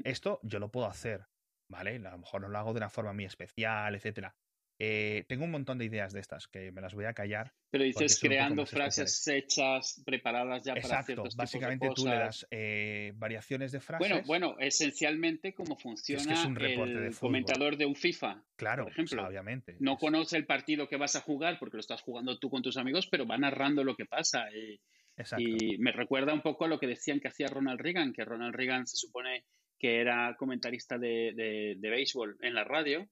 Esto yo lo puedo hacer, ¿vale? A lo mejor no lo hago de una forma muy especial, etcétera Eh, tengo un montón de ideas de estas que me las voy a callar. Pero dices un creando frases hechas, preparadas ya para ciertos básicamente tipos de tú le das eh, variaciones de frases. Bueno, bueno, esencialmente como funciona un reporte de el fútbol. comentador de un FIFA. claro, por ejemplo, o sea, obviamente. No Es- conoce el partido que vas a jugar porque lo estás jugando tú con tus amigos, pero va narrando lo que pasa. Y, Exacto. y me recuerda un poco a lo que decían que hacía Ronald Reagan, que Ronald Reagan se supone que era comentarista de, de, de béisbol en la radio.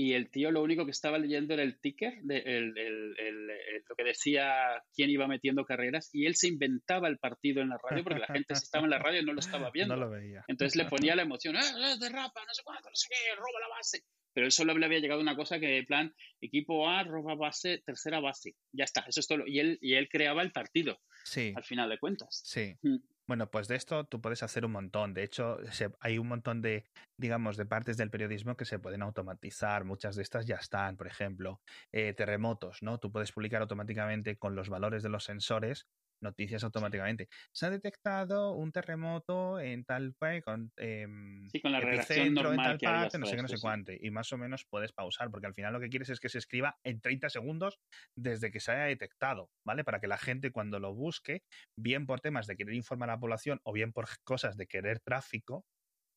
Y el tío lo único que estaba leyendo era el ticker, de, el- el- el- el- lo que decía quién iba metiendo carreras, y él se inventaba el partido en la radio porque la gente si estaba en la radio no lo estaba viendo. No lo veía. Entonces le ponía la emoción, ¡ah, ah, derrapa, no sé cuánto, no sé qué, roba la base! Pero él solo le había llegado una cosa que, en plan, equipo A, roba base, tercera base. Ya está, eso es todo. Y él, y él creaba el partido, Sí, al final de cuentas. sí. Mm. Bueno, pues de esto tú puedes hacer un montón. De hecho, hay un montón de, digamos, de partes del periodismo que se pueden automatizar. Muchas de estas ya están. Por ejemplo, eh, terremotos, ¿no? Tú puedes publicar automáticamente con los valores de los sensores noticias automáticamente. Se ha detectado un terremoto en tal país, con Sí, con la epicentro en tal parte, no sé qué, no sé cuánto. Y más o menos puedes pausar, porque al final lo que quieres es que se escriba en 30 segundos desde que se haya detectado, ¿vale? Para que la gente cuando lo busque, bien por temas de querer informar a la población o bien por cosas de querer tráfico,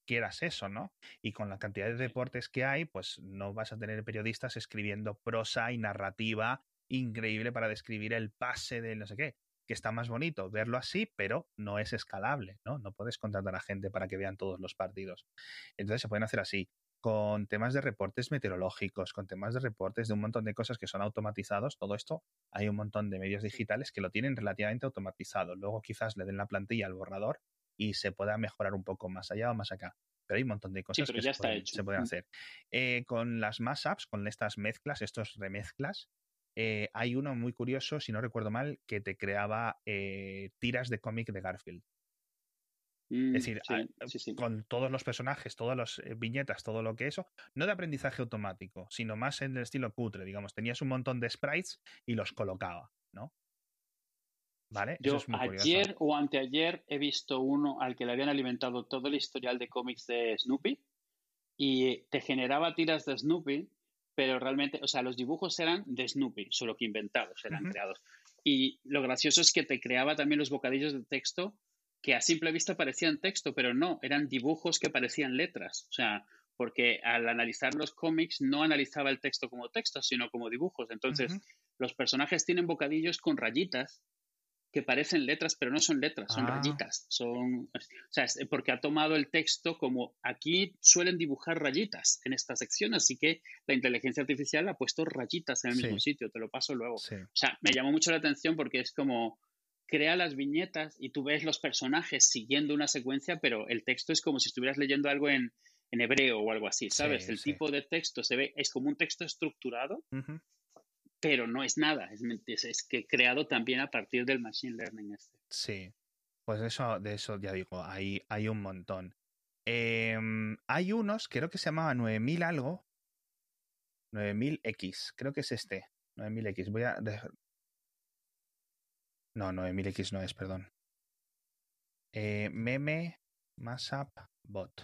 quieras eso, ¿no? Y con la cantidad de deportes que hay, pues no vas a tener periodistas escribiendo prosa y narrativa increíble para describir el pase de no sé qué, que está más bonito verlo así, pero no es escalable, ¿no? No puedes contratar a gente para que vean todos los partidos. Entonces se pueden hacer así, con temas de reportes meteorológicos, con temas de reportes de un montón de cosas que son automatizados, todo esto hay un montón de medios digitales que lo tienen relativamente automatizado. Luego quizás le den la plantilla al borrador y se pueda mejorar un poco más allá o más acá. Pero hay un montón de cosas pero que ya se, está pueden, hecho. se pueden Mm. hacer. Eh, con las mashups, con estas mezclas, estos remezclas, eh, hay uno muy curioso, si no recuerdo mal, que te creaba eh, tiras de cómic de Garfield. Mm, Es decir, sí, a- sí, sí. con todos los personajes, todas las eh, viñetas, todo lo que eso, no de aprendizaje automático, sino más en el estilo cutre, digamos, tenías un montón de sprites y los colocaba, ¿no? ¿Vale? Eso Yo es muy curioso. ayer o anteayer he visto uno al que le habían alimentado todo el historial de cómics de Snoopy y te generaba tiras de Snoopy, pero realmente, o sea, los dibujos eran de Snoopy, solo que inventados, eran creados. Y lo gracioso es que te creaba también los bocadillos de texto que a simple vista parecían texto, pero no, eran dibujos que parecían letras. O sea, porque al analizar los cómics no analizaba el texto como texto, sino como dibujos. Entonces, los personajes tienen bocadillos con rayitas que parecen letras, pero no son letras, son Ah. rayitas. Son, o sea, es porque ha tomado el texto como aquí suelen dibujar rayitas en esta sección, así que la inteligencia artificial ha puesto rayitas en el Sí. mismo sitio, te lo paso luego. Sí. O sea, me llamó mucho la atención porque es como crea las viñetas y tú ves los personajes siguiendo una secuencia, pero el texto es como si estuvieras leyendo algo en, en hebreo o algo así, ¿sabes? Sí, el tipo de texto se ve, es como un texto estructurado. Pero no es nada, es, es, es que creado también a partir del machine learning este. Sí. Pues eso, de eso ya digo, hay, hay un montón. Em, hay unos, creo que se llamaba 9000 algo. 9000X, creo que es este. 9000X. Voy a. dejar- No, 9000X no es, perdón. Eh, meme Mashup Bot.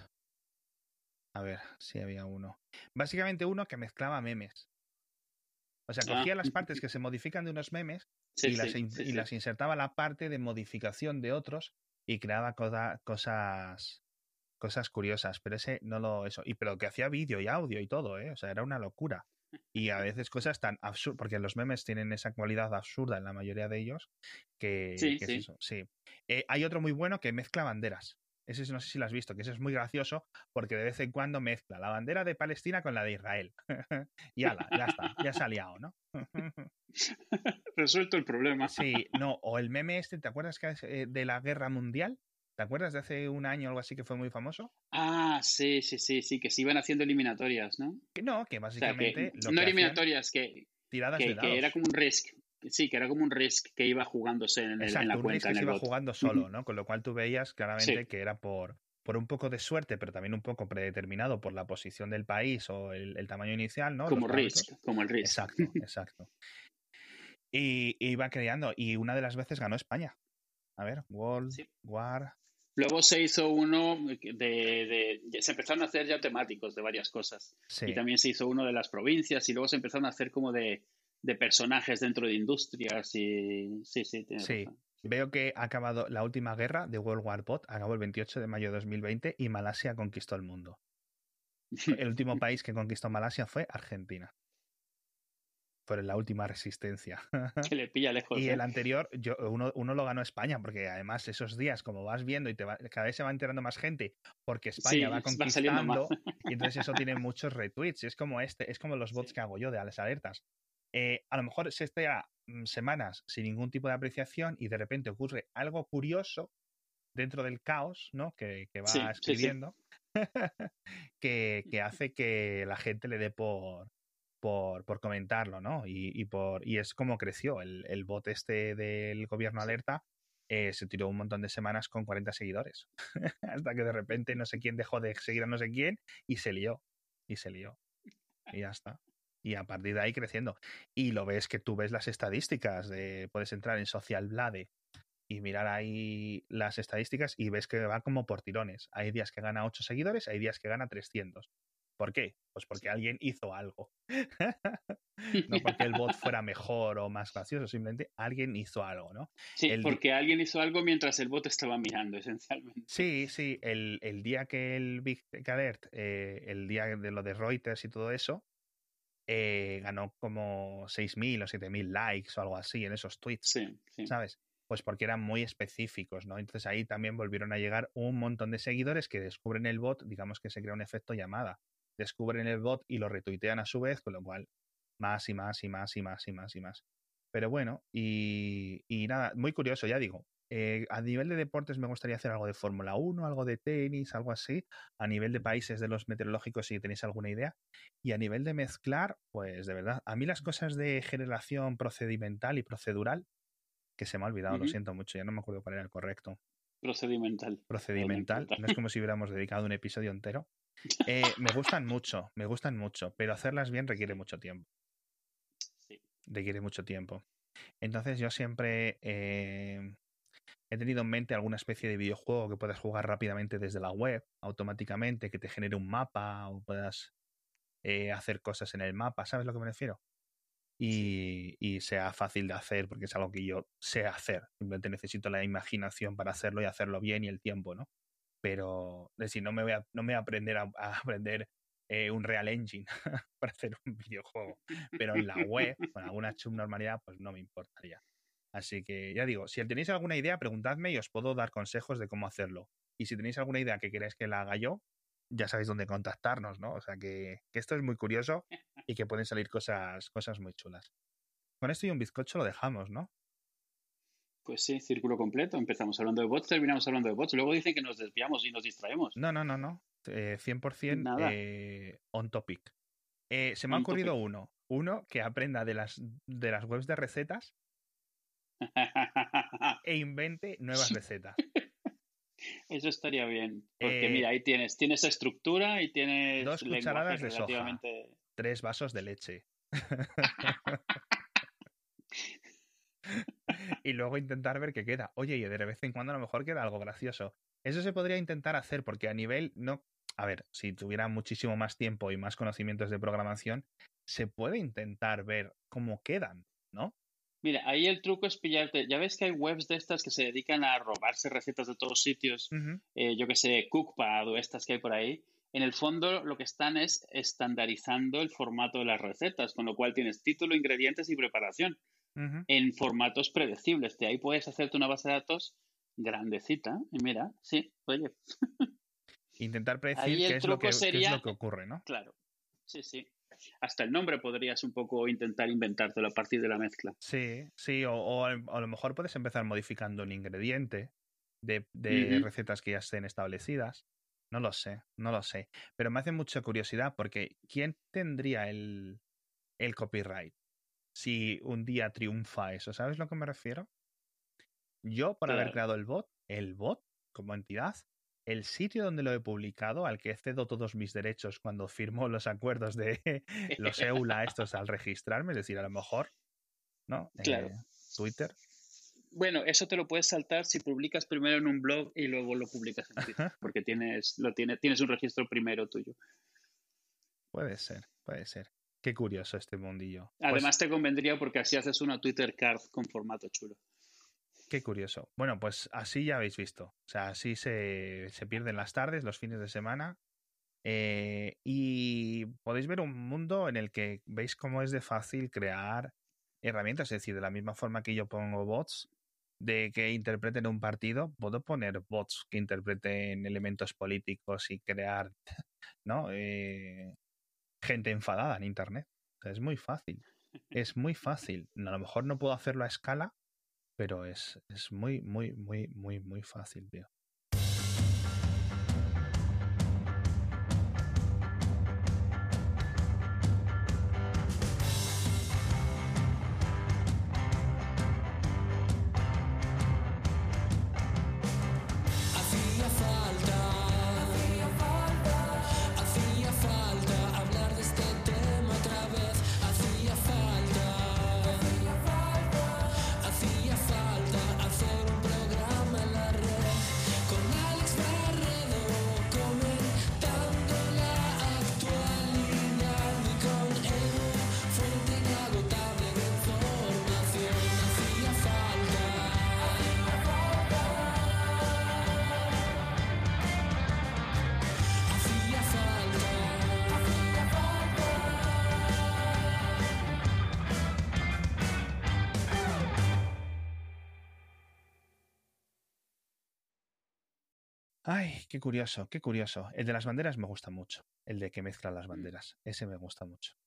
A ver si había uno. Básicamente uno que mezclaba memes. O sea, Ah. cogía las partes que se modifican de unos memes Sí, y, las, sí, sí, y sí. las insertaba la parte de modificación de otros y creaba cosas cosas curiosas, pero ese no lo eso y pero que hacía vídeo y audio y todo, ¿eh? O sea, era una locura. Y a veces cosas tan absurdas, porque los memes tienen esa cualidad absurda en la mayoría de ellos, que, Sí, que es sí. eso, sí. Eh, hay otro muy bueno que mezcla banderas. Ese no sé si lo has visto, que ese es muy gracioso porque de vez en cuando mezcla la bandera de Palestina con la de Israel. y ala, ya está, ya se ha liado, ¿no? Resuelto el problema. Sí, no, o el meme este, ¿te acuerdas que es, eh, de la guerra mundial? ¿Te acuerdas de hace un año o algo así que fue muy famoso? Ah, sí, sí, sí, sí, que se iban haciendo eliminatorias, ¿no? Que no, que O sea, que básicamente lo no que hacían, eliminatorias, que, tiradas de que, dados. que era como un risk. Sí, que era como un risk que iba jugándose en, Exacto, la un cuenta, Risk que en se el iba bot. jugando solo, ¿no? Con lo cual tú veías claramente Sí. que era por, por un poco de suerte, pero también un poco predeterminado por la posición del país o el, el tamaño inicial, ¿no? Como Los risk, como el risk. Exacto, exacto. Y, y iba creando, y una de las veces ganó España. A ver, World Sí. War Luego se hizo uno de, de, Se empezaron a hacer ya temáticos de varias cosas. Sí. Y también se hizo uno de las provincias y luego se empezaron a hacer como de, de personajes dentro de industrias y... Sí, sí, tiene Sí. razón. Veo que ha acabado la última guerra de World War Bot, acabó el 28 de mayo de 2020 y Malasia conquistó el mundo. El último país que conquistó Malasia fue Argentina. Fue la última resistencia. que le pilla lejos. Y ¿eh? el anterior, yo, uno, uno lo ganó España, porque además esos días, como vas viendo y te va- cada vez se va enterando más gente, porque España Sí, va conquistando, y entonces eso tiene muchos retweets. Es como este, es como los bots Sí. que hago yo de las alertas. Eh, a lo mejor se está mm, semanas sin ningún tipo de apreciación y de repente ocurre algo curioso dentro del caos, ¿no? Que, que va Sí, sí, sí. escribiendo, que, que hace que la gente le dé por, por, por comentarlo, ¿no? Y, y por, y es como creció el, el bot este del gobierno alerta. eh, se tiró un montón de semanas con 40 seguidores. Hasta que de repente no sé quién dejó de seguir a no sé quién y se lió. Y se lió. Y ya está. Y a partir de ahí creciendo. Y lo ves que tú ves las estadísticas. De, puedes entrar en Social Blade y mirar ahí las estadísticas y ves que va como por tirones. Hay días que gana 8 seguidores, hay días que gana 300. ¿Por qué? Pues porque alguien hizo algo. no porque el bot fuera mejor o más gracioso, simplemente alguien hizo algo, ¿no? Sí, el porque alguien hizo algo mientras el bot estaba mirando, esencialmente. Sí, sí, el, el día que el Big Alert, eh, el día de lo de Reuters y todo eso, eh, ganó como 6.000 o 7.000 likes o algo así en esos tweets, Sí, sí. ¿sabes? Pues porque eran muy específicos, ¿no? Entonces ahí también volvieron a llegar un montón de seguidores que descubren el bot, digamos que se crea un efecto llamada. Descubren el bot y lo retuitean a su vez, con lo cual más y más y más y más y más y más. Pero bueno, y, y nada, muy curioso, ya digo. Eh, a nivel de deportes me gustaría hacer algo de Fórmula 1, algo de tenis, algo así. A nivel de países de los meteorológicos, si tenéis alguna idea. Y a nivel de mezclar, pues de verdad, a mí las cosas de generación procedimental y procedural, que se me ha olvidado, lo siento mucho, ya no me acuerdo cuál era el correcto. Procedimental. Procedimental, no es como si hubiéramos dedicado un episodio entero. Eh, me gustan mucho, me gustan mucho, pero hacerlas bien requiere mucho tiempo. Sí. requiere mucho tiempo. Entonces yo siempre eh, he tenido en mente alguna especie de videojuego que puedas jugar rápidamente desde la web, automáticamente, que te genere un mapa o puedas eh, hacer cosas en el mapa, ¿sabes a lo que me refiero? Y, y sea fácil de hacer, porque es algo que yo sé hacer. Simplemente necesito la imaginación para hacerlo y hacerlo bien y el tiempo, ¿no? Pero, es decir, no me voy a, no me voy a aprender a, a aprender eh, un Real Engine para hacer un videojuego. Pero en la web, con alguna subnormalidad, pues no me importaría. Así que ya digo, si tenéis alguna idea, preguntadme y os puedo dar consejos de cómo hacerlo. Y si tenéis alguna idea que queréis que la haga yo, ya sabéis dónde contactarnos, ¿no? O sea que, que esto es muy curioso y que pueden salir cosas, cosas muy chulas. Con esto y un bizcocho lo dejamos, ¿no? Pues sí, círculo completo. Empezamos hablando de bots, terminamos hablando de bots. Luego dicen que nos desviamos y nos distraemos. No, no, no, no. Eh, 100% Nada. eh, on topic. Eh, se me ha ocurrido topic. uno. Uno que aprenda de las, de las webs de recetas e invente nuevas recetas. Eso estaría bien. Porque Eh, mira, ahí tienes, tienes estructura y tienes dos cucharadas de soja. Tres vasos de leche. y luego intentar ver qué queda. Oye, y de vez en cuando a lo mejor queda algo gracioso. Eso se podría intentar hacer porque a nivel no... A ver, si tuviera muchísimo más tiempo y más conocimientos de programación, se puede intentar ver cómo quedan, ¿no? Mira, ahí el truco es pillarte. Ya ves que hay webs de estas que se dedican a robarse recetas de todos sitios. Eh, yo que sé, Cookpad o estas que hay por ahí. En el fondo lo que están es estandarizando el formato de las recetas, con lo cual tienes título, ingredientes y preparación en formatos predecibles. De ahí puedes hacerte una base de datos grandecita. Y mira, sí, oye, Intentar predecir qué es, lo que, qué es lo que ocurre, ¿no? claro. Sí, sí. Hasta el nombre podrías un poco intentar inventártelo a partir de la mezcla. Sí, sí, o, o a lo mejor puedes empezar modificando un ingrediente de, recetas que ya estén establecidas. No lo sé, no lo sé. Pero me hace mucha curiosidad porque ¿quién tendría el, el copyright si un día triunfa eso? ¿Sabes a lo que me refiero? Yo, por haber creado el bot, el bot como entidad, el sitio donde lo he publicado, al que cedo todos mis derechos cuando firmo los acuerdos de los EULA estos al registrarme, es decir, a lo mejor, ¿no? Claro. Eh, Twitter, Bueno, eso te lo puedes saltar si publicas primero en un blog y luego lo publicas en Twitter, porque tienes, lo tiene, tienes un registro primero tuyo. Puede ser, puede ser. Qué curioso este mundillo. Pues Además te convendría porque así haces una Twitter card con formato chulo. Qué curioso. Bueno, pues así ya habéis visto. O sea, así se, se pierden las tardes, los fines de semana. eh, y podéis ver un mundo en el que veis cómo es de fácil crear herramientas. Es decir, de la misma forma que yo pongo bots de que interpreten un partido, puedo poner bots que interpreten elementos políticos y crear, ¿no? Eh, gente enfadada en Internet. Es muy fácil. Es muy fácil. A lo mejor no puedo hacerlo a escala, pero es, es muy, muy, muy, muy, muy fácil, tío. Curioso, qué curioso. El de las banderas me gusta mucho. El de que mezclan las banderas. Ese me gusta mucho.